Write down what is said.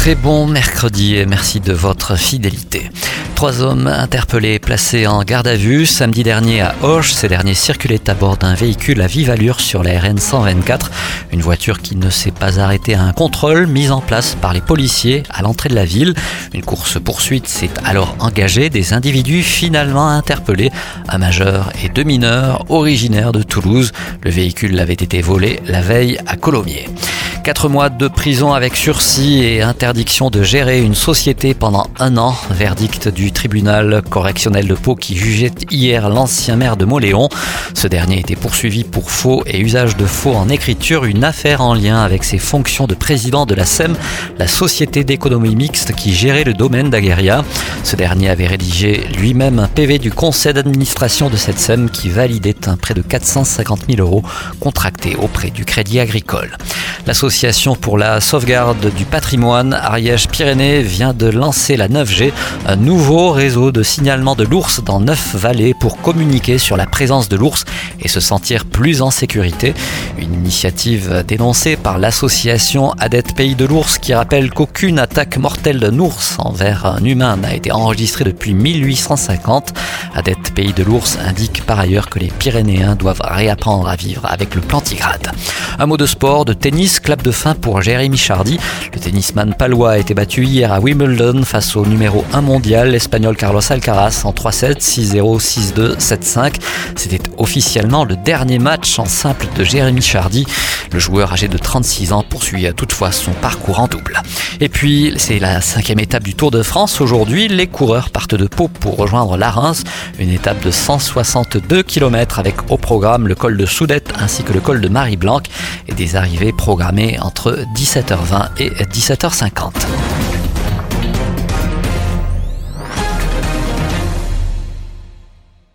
Très bon mercredi et merci de votre fidélité. Trois hommes interpellés placés en garde à vue samedi dernier à Auch. Ces derniers circulaient à bord d'un véhicule à vive allure sur la RN 124. Une voiture qui ne s'est pas arrêtée à un contrôle mis en place par les policiers à l'entrée de la ville. Une course-poursuite s'est alors engagée. Des individus finalement interpellés, un majeur et deux mineurs originaires de Toulouse. Le véhicule avait été volé la veille à Colomiers. Quatre mois de prison avec sursis et interdiction de gérer une société pendant un an. Verdict du tribunal correctionnel de Pau qui jugeait hier l'ancien maire de Moléon. Ce dernier était poursuivi pour faux et usage de faux en écriture, une affaire en lien avec ses fonctions de président de la SEM, la société d'économie mixte qui gérait le domaine d'Agueria. Ce dernier avait rédigé lui-même un PV du conseil d'administration de cette SEM qui validait un prêt de 450 000 euros contracté auprès du Crédit Agricole. L'Association pour la sauvegarde du patrimoine Ariège-Pyrénées vient de lancer la 9G, un nouveau réseau de signalement de l'ours dans neuf vallées pour communiquer sur la présence de l'ours et se sentir plus en sécurité. Une initiative dénoncée par l'association Adet Pays de l'ours qui rappelle qu'aucune attaque mortelle d'un ours envers un humain n'a été enregistrée depuis 1850. Adet Pays de l'ours indique par ailleurs que les Pyrénéens doivent réapprendre à vivre avec le plantigrade. Un mot de sport, de tennis, clap de fin pour Jérémy Chardy. Le tennisman palois a été battu hier à Wimbledon face au numéro 1 mondial, l'espagnol Carlos Alcaraz en 3-7, 6-0, 6-2, 7-5. C'était officiellement le dernier match en simple de Jérémy Chardy. Le joueur âgé de 36 ans poursuit toutefois son parcours en double. Et puis, c'est la cinquième étape du Tour de France. Aujourd'hui, les coureurs partent de Pau pour rejoindre la Reims, une étape de 162 km avec au programme le col de Soudette ainsi que le col de Marie-Blanque et des arrivées programmées entre 17h20 et 17h50.